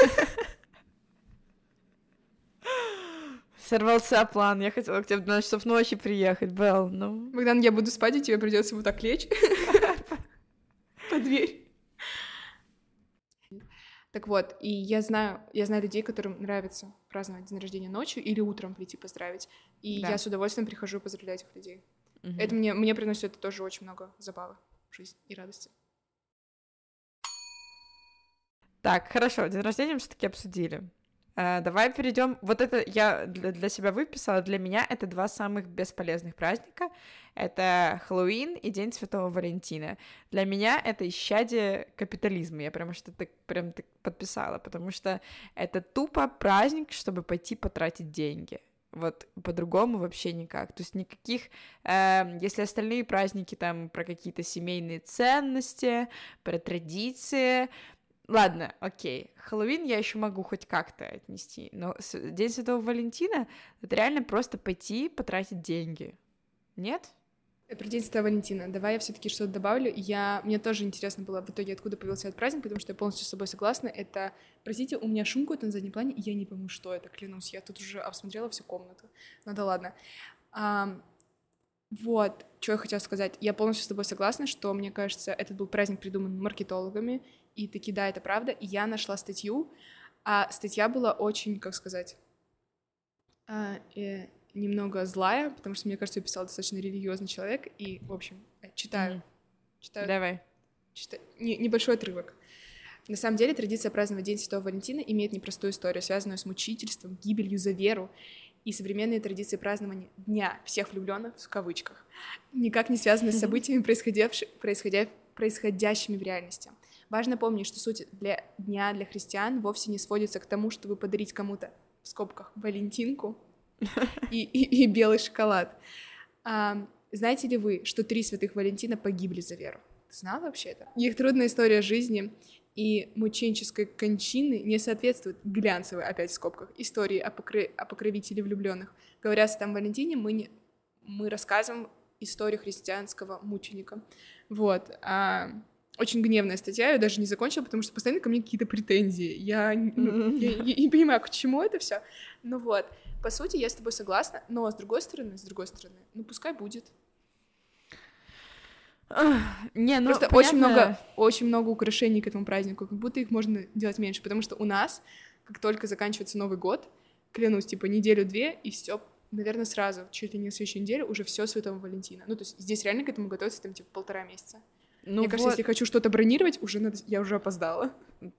Сорвался план, я хотела к тебе в 12 часов ночи приехать, Белл, ну... Богдан, я буду спать, и тебе придется вот так лечь по дверь. Так вот, и я знаю, я знаю людей, которым нравится праздновать день рождения ночью или утром прийти поздравить. И да. я с удовольствием прихожу поздравлять этих людей. Угу. Это мне, мне приносит это тоже очень много забавы в жизнь и радости. Так, хорошо, день рождения мы все-таки обсудили. Uh, давай перейдем. Вот это я для, себя выписала. Для меня это два самых бесполезных праздника. Это Хэллоуин и День Святого Валентина. Для меня это исчадие капитализма. Я прям что-то прям так подписала, потому что это тупо праздник, чтобы пойти потратить деньги. Вот по-другому вообще никак. То есть никаких, э, если остальные праздники там про какие-то семейные ценности, про традиции, Ладно, окей. Хэллоуин я еще могу хоть как-то отнести, но День Святого Валентина это реально просто пойти потратить деньги. Нет? Про День Святого Валентина. Давай я все-таки что-то добавлю. Я... Мне тоже интересно было в итоге, откуда появился этот праздник, потому что я полностью с собой согласна. Это, простите, у меня шум какой-то на заднем плане, и я не пойму, что это, клянусь. Я тут уже обсмотрела всю комнату. Ну да ладно. А, вот, что я хотела сказать. Я полностью с тобой согласна, что, мне кажется, этот был праздник придуман маркетологами, и таки, да, это правда. И я нашла статью, а статья была очень, как сказать, а, э, немного злая, потому что, мне кажется, я писал достаточно религиозный человек, и, в общем, э, читаю. Mm. читаю Давай. Читаю, не, небольшой отрывок. На самом деле, традиция праздновать День Святого Валентина имеет непростую историю, связанную с мучительством, гибелью за веру и современные традиции празднования Дня всех влюбленных в кавычках никак не связаны с событиями, происходящими в реальности. Важно помнить, что суть для дня для христиан вовсе не сводится к тому, чтобы подарить кому-то, в скобках, валентинку и, и, и белый шоколад. А, знаете ли вы, что три святых Валентина погибли за веру? Ты знал вообще это? Их трудная история жизни и мученической кончины не соответствует глянцевой, опять в скобках, истории о, покры... о покровителе влюбленных. Говоря о Святом Валентине, мы, не... мы рассказываем историю христианского мученика. Вот. А очень гневная статья, я ее даже не закончила, потому что постоянно ко мне какие-то претензии. Я, ну, я, я, я не понимаю, к чему это все. Ну вот, по сути, я с тобой согласна, но с другой стороны, с другой стороны, ну пускай будет. Не, ну Просто понятно. очень много, очень много украшений к этому празднику, как будто их можно делать меньше, потому что у нас, как только заканчивается Новый год, клянусь, типа неделю-две, и все, наверное, сразу, чуть ли не на следующей неделе, уже все Святого Валентина. Ну, то есть здесь реально к этому готовится там, типа, полтора месяца. Ну Мне вот. кажется, если хочу что-то бронировать, уже надо... я уже опоздала.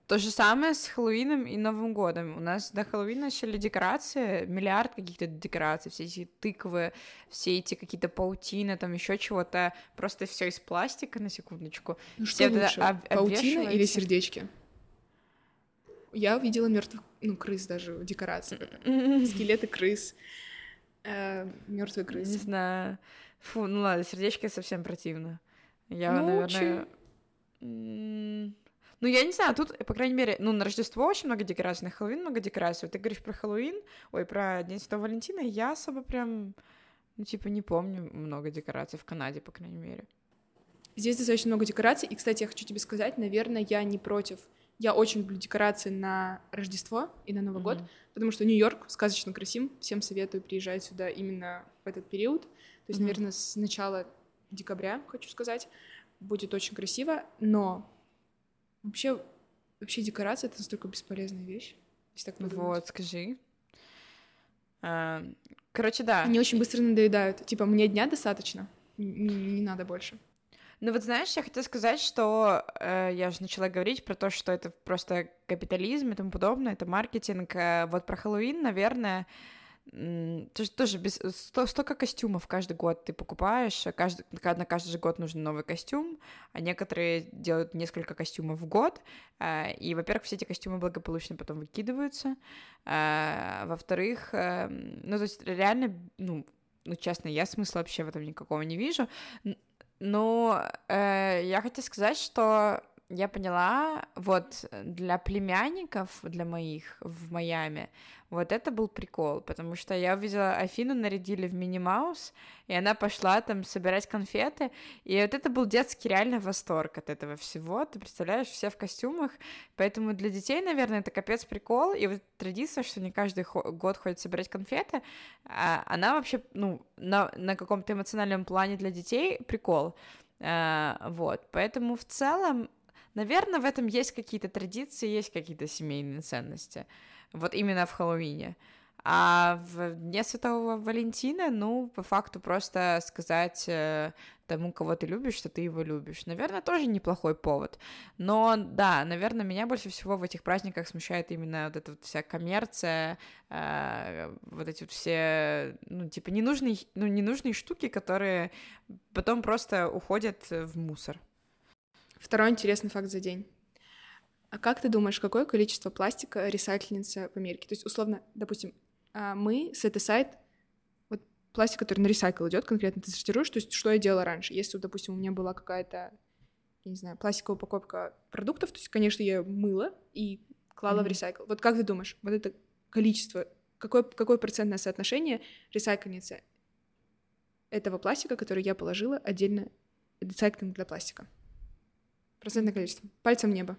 То же самое с Хэллоуином и Новым годом. У нас до Хэллоуина начали декорации, миллиард каких-то декораций, все эти тыквы, все эти какие-то паутины, там еще чего-то. Просто все из пластика, на секундочку. Ну что лучше, об- паутина или сердечки? Я увидела мертвых, ну, крыс даже в декорациях. Скелеты крыс, э, мертвые крысы. Не знаю. Фу, ну ладно, сердечки совсем противно. Я, ну, наверное... Ну, я не знаю, тут, по крайней мере, ну, на Рождество очень много декораций, на Хэллоуин много декораций. Вот ты говоришь про Хэллоуин, ой, про День Святого Валентина, я особо прям, ну, типа, не помню много декораций в Канаде, по крайней мере. Здесь достаточно много декораций, и, кстати, я хочу тебе сказать, наверное, я не против. Я очень люблю декорации на Рождество и на Новый mm-hmm. год, потому что Нью-Йорк сказочно красив, всем советую приезжать сюда именно в этот период. То есть, mm-hmm. наверное, с начала декабря, хочу сказать. Будет очень красиво, но вообще, вообще декорация — это настолько бесполезная вещь, если так подумать. Вот, скажи. А, короче, да. Они очень быстро надоедают. Типа, мне дня достаточно, не, не надо больше. Ну вот знаешь, я хотела сказать, что э, я же начала говорить про то, что это просто капитализм и тому подобное, это маркетинг. Э, вот про Хэллоуин, наверное, тоже, тоже без, сто, столько костюмов каждый год ты покупаешь, а каждый, на каждый же год нужен новый костюм, а некоторые делают несколько костюмов в год, а, и, во-первых, все эти костюмы благополучно потом выкидываются, а, во-вторых, ну, то есть реально, ну, ну, честно, я смысла вообще в этом никакого не вижу, но э, я хотела сказать, что я поняла, вот для племянников, для моих в Майами, вот это был прикол, потому что я увидела Афину нарядили в Мини Маус, и она пошла там собирать конфеты, и вот это был детский реально восторг от этого всего, ты представляешь, все в костюмах, поэтому для детей, наверное, это капец прикол, и вот традиция, что не каждый год ходит собирать конфеты, а она вообще, ну, на, на каком-то эмоциональном плане для детей прикол, а, вот, поэтому в целом Наверное, в этом есть какие-то традиции, есть какие-то семейные ценности. Вот именно в Хэллоуине. А в Дне Святого Валентина, ну, по факту просто сказать э, тому, кого ты любишь, что ты его любишь. Наверное, тоже неплохой повод. Но да, наверное, меня больше всего в этих праздниках смущает именно вот эта вот вся коммерция, э, вот эти вот все, ну, типа, ненужные, ну, ненужные штуки, которые потом просто уходят в мусор. Второй интересный факт за день. А как ты думаешь, какое количество пластика ресайклинится в Америке? То есть, условно, допустим, а, мы с этой сайт, вот пластик, который на ресайкл идет, конкретно ты сортируешь, то есть, что я делала раньше? Если, допустим, у меня была какая-то, я не знаю, пластиковая упаковка продуктов, то есть, конечно, я мыла и клала mm-hmm. в ресайкл. Вот как ты думаешь, вот это количество, какое, какое процентное соотношение ресайклинится этого пластика, который я положила отдельно ресайклинг для пластика? Процентное количество. Пальцем в небо.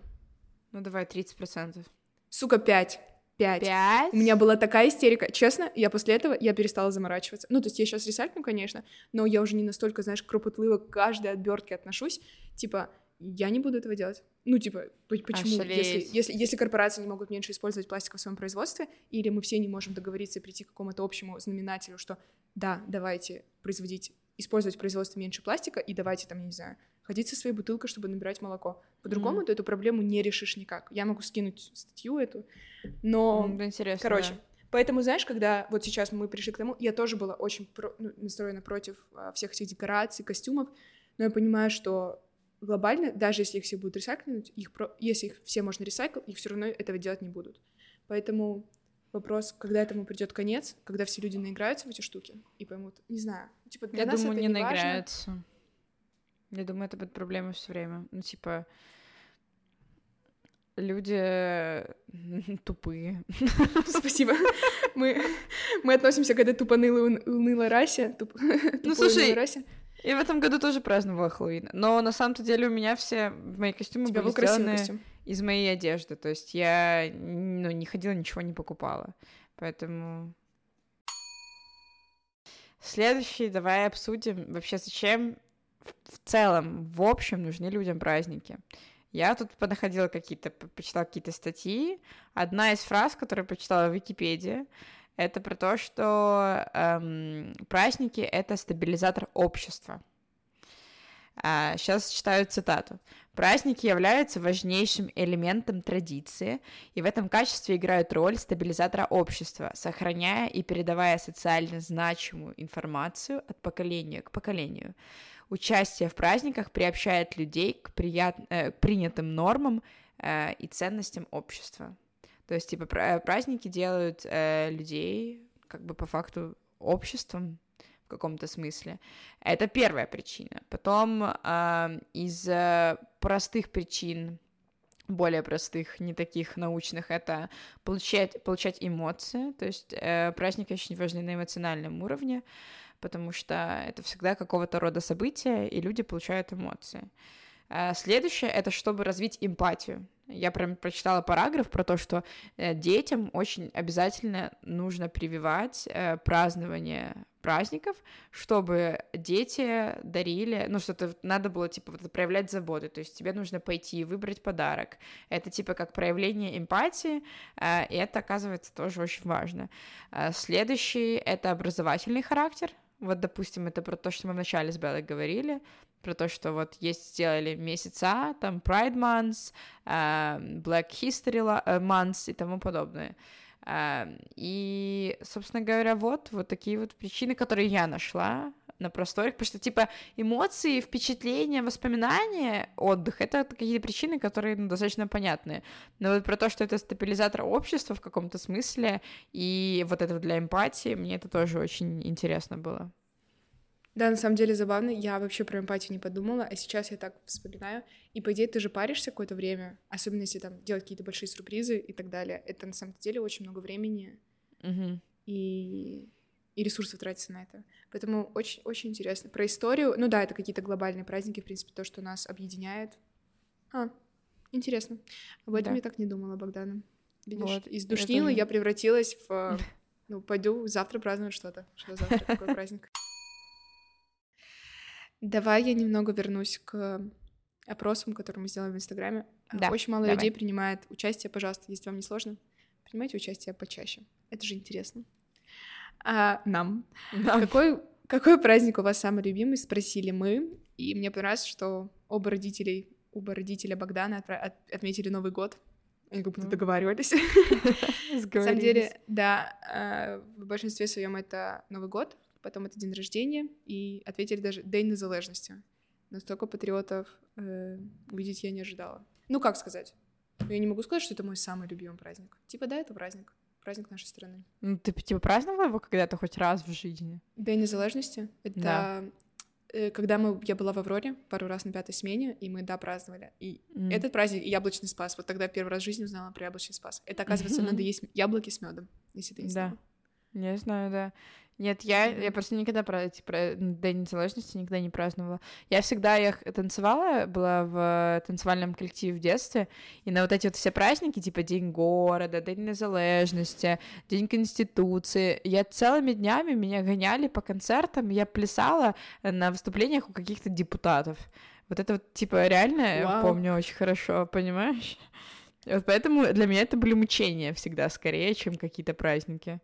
Ну, давай 30%. Сука, 5. 5. 5? У меня была такая истерика. Честно, я после этого, я перестала заморачиваться. Ну, то есть я сейчас ресайклю, конечно, но я уже не настолько, знаешь, кропотливо к каждой отбертке отношусь. Типа, я не буду этого делать. Ну, типа, почему? Если, если, если корпорации не могут меньше использовать пластик в своем производстве, или мы все не можем договориться и прийти к какому-то общему знаменателю, что да, давайте производить, использовать в производстве меньше пластика, и давайте там, я не знаю, ходить со своей бутылкой, чтобы набирать молоко. По-другому mm-hmm. ты эту проблему не решишь никак. Я могу скинуть статью эту, но... Mm, интересно, Короче, да. Поэтому, знаешь, когда вот сейчас мы пришли к тому, я тоже была очень про, ну, настроена против а, всех этих декораций, костюмов, но я понимаю, что глобально, даже если их все будут ресайклинуть, их про... если их все можно ресайкл, их все равно этого делать не будут. Поэтому вопрос, когда этому придет конец, когда все люди наиграются в эти штуки и поймут, не знаю, типа для я нас думаю, это не, не наиграются. Важно. Я думаю, это будет проблема все время. Ну, типа, люди тупые. Спасибо. Мы, мы относимся к этой тупонылой унылой расе. Туп, ну, слушай, расе. я в этом году тоже праздновала Хэллоуин. Но на самом-то деле у меня все мои костюмы были сделаны костюм. из моей одежды. То есть я ну, не ходила, ничего не покупала. Поэтому... Следующий давай обсудим вообще, зачем в целом, в общем, нужны людям праздники. Я тут понаходила какие-то, почитала какие-то статьи. Одна из фраз, которую прочитала в Википедии, это про то, что эм, праздники — это стабилизатор общества. А, сейчас читаю цитату. Праздники являются важнейшим элементом традиции и в этом качестве играют роль стабилизатора общества, сохраняя и передавая социально значимую информацию от поколения к поколению. Участие в праздниках приобщает людей к, прият... э, к принятым нормам э, и ценностям общества. То есть, типа, праздники делают э, людей, как бы по факту, обществом в каком-то смысле. Это первая причина. Потом э, из э, простых причин, более простых, не таких научных, это получать, получать эмоции. То есть э, праздники очень важны на эмоциональном уровне потому что это всегда какого-то рода события, и люди получают эмоции. А следующее — это чтобы развить эмпатию. Я прям прочитала параграф про то, что э, детям очень обязательно нужно прививать э, празднование праздников, чтобы дети дарили, ну, что-то надо было, типа, вот, проявлять заботу, то есть тебе нужно пойти и выбрать подарок. Это, типа, как проявление эмпатии, э, и это, оказывается, тоже очень важно. Следующий — это образовательный характер, вот, допустим, это про то, что мы вначале с Беллой говорили, про то, что вот есть сделали месяца, там Pride Months, uh, Black History э, Months и тому подобное. А, и, собственно говоря, вот, вот такие вот причины, которые я нашла на просторах, потому что, типа, эмоции, впечатления, воспоминания, отдых — это какие-то причины, которые ну, достаточно понятные. Но вот про то, что это стабилизатор общества в каком-то смысле, и вот это для эмпатии, мне это тоже очень интересно было. Да, на самом деле забавно. Я вообще про эмпатию не подумала, а сейчас я так вспоминаю. И, по идее, ты же паришься какое-то время, особенно если там делать какие-то большие сюрпризы и так далее. Это на самом деле очень много времени Угу. и, и ресурсов тратится на это. Поэтому очень, очень интересно. Про историю, ну да, это какие-то глобальные праздники, в принципе, то, что нас объединяет. А, интересно. Об этом Да. я так не думала, Богдана. Видишь, Вот, из душнилы я превратилась в... Ну, пойду завтра праздновать что-то. Что завтра, какой праздник? Давай я немного вернусь к опросам, которые мы сделали в Инстаграме. А, Да, Очень мало давай. людей принимает участие. Пожалуйста, если вам не сложно, принимайте участие почаще. Это же интересно. А нам. Какой, какой праздник у вас самый любимый? Спросили мы. И мне понравилось, что оба родителей, оба родителя Богдана отпра- от- отметили Новый год. Они как будто договаривались. На самом деле, да, э, в большинстве своем это Новый год, потом это день рождения, и ответили даже День незалежности. Настолько патриотов э, увидеть я не ожидала. Ну, как сказать? Я не могу сказать, что это мой самый любимый праздник. Типа, да, это праздник. Праздник нашей страны. Ну, ты, типа, праздновала его когда-то хоть раз в жизни? День незалежности — это Да. э, когда мы, я была в Авроре пару раз на пятой смене, и мы, да, праздновали. И М. этот праздник — яблочный спас. Вот тогда первый раз в жизни узнала про яблочный спас. Это, оказывается, надо есть яблоки с медом, если ты не Да. знала. Не знаю, да. Нет, я, я просто никогда про эти про День незалежности никогда не праздновала. Я всегда я танцевала, была в танцевальном коллективе в детстве, и на вот эти вот все праздники, типа День города, День незалежности, День Конституции, я целыми днями меня гоняли по концертам, я плясала на выступлениях у каких-то депутатов. Вот это вот, типа, реально я Вау. помню очень хорошо, понимаешь? Вот поэтому для меня это были мучения всегда скорее, чем какие-то праздники.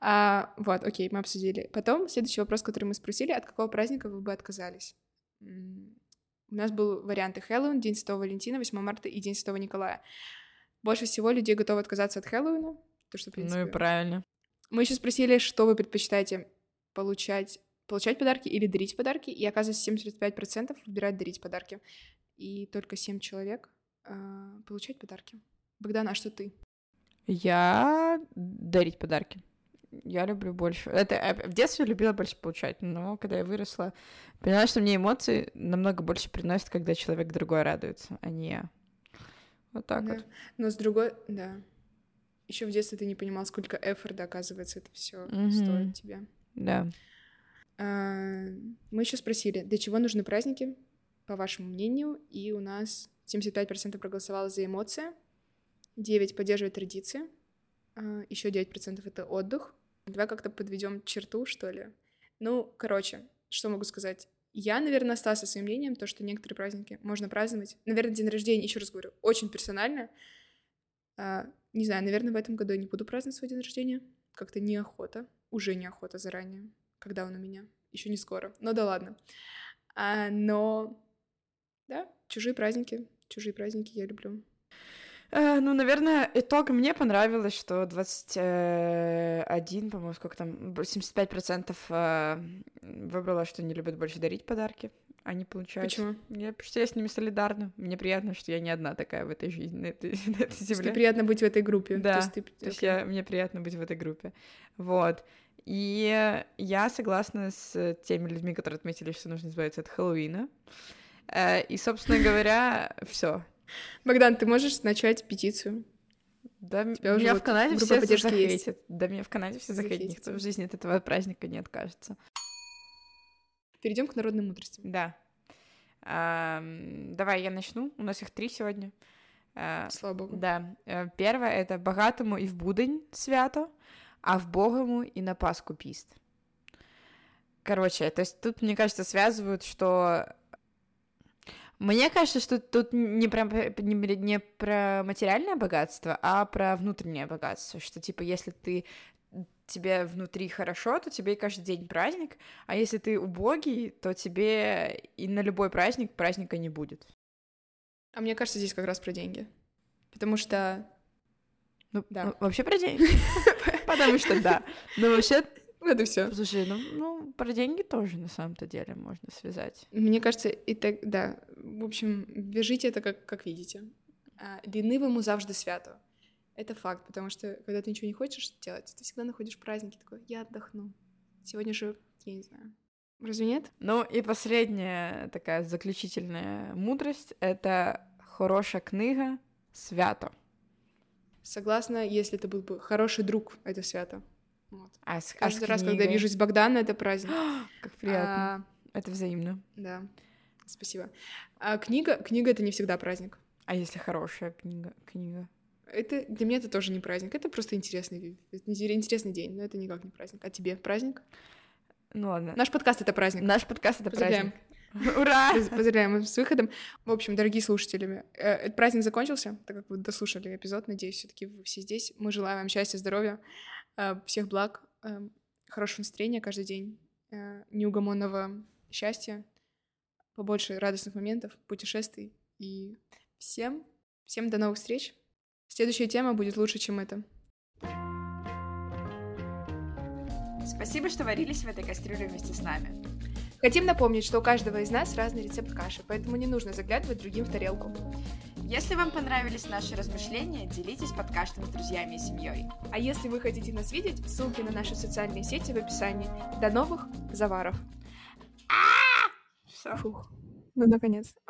А, вот, окей, мы обсудили. Потом следующий вопрос, который мы спросили, от какого праздника вы бы отказались? У нас был варианты Хэллоуин, День Святого Валентина, 8 марта и День Святого Николая. Больше всего людей готовы отказаться от Хэллоуина, то что, в принципе... Ну и правильно. Мы еще спросили, что вы предпочитаете получать, получать подарки или дарить подарки, и оказывается 75% выбирают дарить подарки. И только 7 человек а, получать подарки. Богдан, а что ты? Я дарить подарки. Я люблю больше. Это э, в детстве любила больше получать, но когда я выросла, поняла, что мне эмоции намного больше приносят, когда человек другой радуется, а не я. Вот так Да. вот. Но с другой, да. Еще в детстве ты не понимал, сколько эфорта, оказывается, это все Мгм. стоит тебе. Да. А, Мы еще спросили, для чего нужны праздники, по вашему мнению, и у нас 75% проголосовало за эмоции, 9% поддерживает традиции, еще 9% это отдых. Давай как-то подведем черту, что ли. Ну, короче, что могу сказать? Я, наверное, осталась со своим мнением, то, что некоторые праздники можно праздновать. Наверное, день рождения, еще раз говорю, очень персонально. А, не знаю, наверное, в этом году я не буду праздновать свой день рождения. Как-то неохота. Уже неохота заранее. Когда он у меня? Еще не скоро. Ну да ладно. А, но, да, чужие праздники. Чужие праздники я люблю. Э, ну, наверное, итог мне понравилось, что 21, по-моему, сколько там, б- 75% э, выбрала, что не любят больше дарить подарки, а не получать. Почему? Я, потому что я с ними солидарна. Мне приятно, что я не одна такая в этой жизни, на этой, на этой земле. тебе приятно быть в этой группе. Да, То есть ты... То есть я, мне приятно быть в этой группе. Вот. И я согласна с теми людьми, которые отметили, что нужно избавиться от Хэллоуина. Э, И, собственно говоря, все. Богдан, ты можешь начать петицию? Да, Тебя меня в Канаде все есть. захейтят. Да, меня в Канаде все захейтят. Никто в жизни от этого праздника не откажется. Перейдем к народным мудростям. Да. Давай я начну. У нас их три сегодня. А, Слава богу. Да. Э, Первое — это «багатому і в будень свято, а в богому и на Пасху пист». Короче, то есть тут, мне кажется, связывают, что... Мне кажется, что тут не про, не, не про материальное богатство, а про внутреннее богатство, что, типа, если ты тебе внутри хорошо, то тебе и каждый день праздник, а если ты убогий, то тебе и на любой праздник праздника не будет. А мне кажется, здесь как раз про деньги. Потому что Ну, Да. ну, вообще про деньги. Потому что да. Но вообще, Это все. слушай, ну, ну, про деньги тоже на самом-то деле можно связать. Мне кажется, и так, да. В общем, вяжите это как, как видите. А, Ленивому завжди свято. Это факт, потому что когда ты ничего не хочешь делать, ты всегда находишь праздники, такой, я отдохну. Сегодня же, я не знаю. Разве нет? Ну и последняя такая заключительная мудрость — это хорошая книга свято. Согласна, если это был бы хороший друг, это свято. Вот. А с, а с Каждый раз, когда книгой? вижусь с Богданом, это праздник. Как приятно. А, Это взаимно. да, спасибо. А книга, книга — это не всегда праздник. А если хорошая книга? книга? Это для меня это тоже не праздник, это просто интересный, интересный день, но это никак не праздник. А тебе праздник? Ну ладно. Наш подкаст — это праздник. Наш подкаст — это Поздравляем. праздник. Ура! Поз- Поздравляем с выходом. В общем, дорогие слушатели, э, этот праздник закончился, так как вы дослушали эпизод. Надеюсь, все таки вы все здесь. Мы желаем вам счастья, здоровья, э, всех благ, э, хорошего настроения каждый день, неугомонного счастья, побольше радостных моментов, путешествий. И всем, всем до новых встреч. Следующая тема будет лучше, чем это. Спасибо, что варились в этой кастрюле вместе с нами. Хотим напомнить, что у каждого из нас разный рецепт каши, поэтому не нужно заглядывать другим в тарелку. Если вам понравились наши размышления, делитесь подкастом с друзьями и семьей. А если вы хотите нас видеть, ссылки на наши социальные сети в описании. До новых заваров. Все. Фух. Ну, наконец.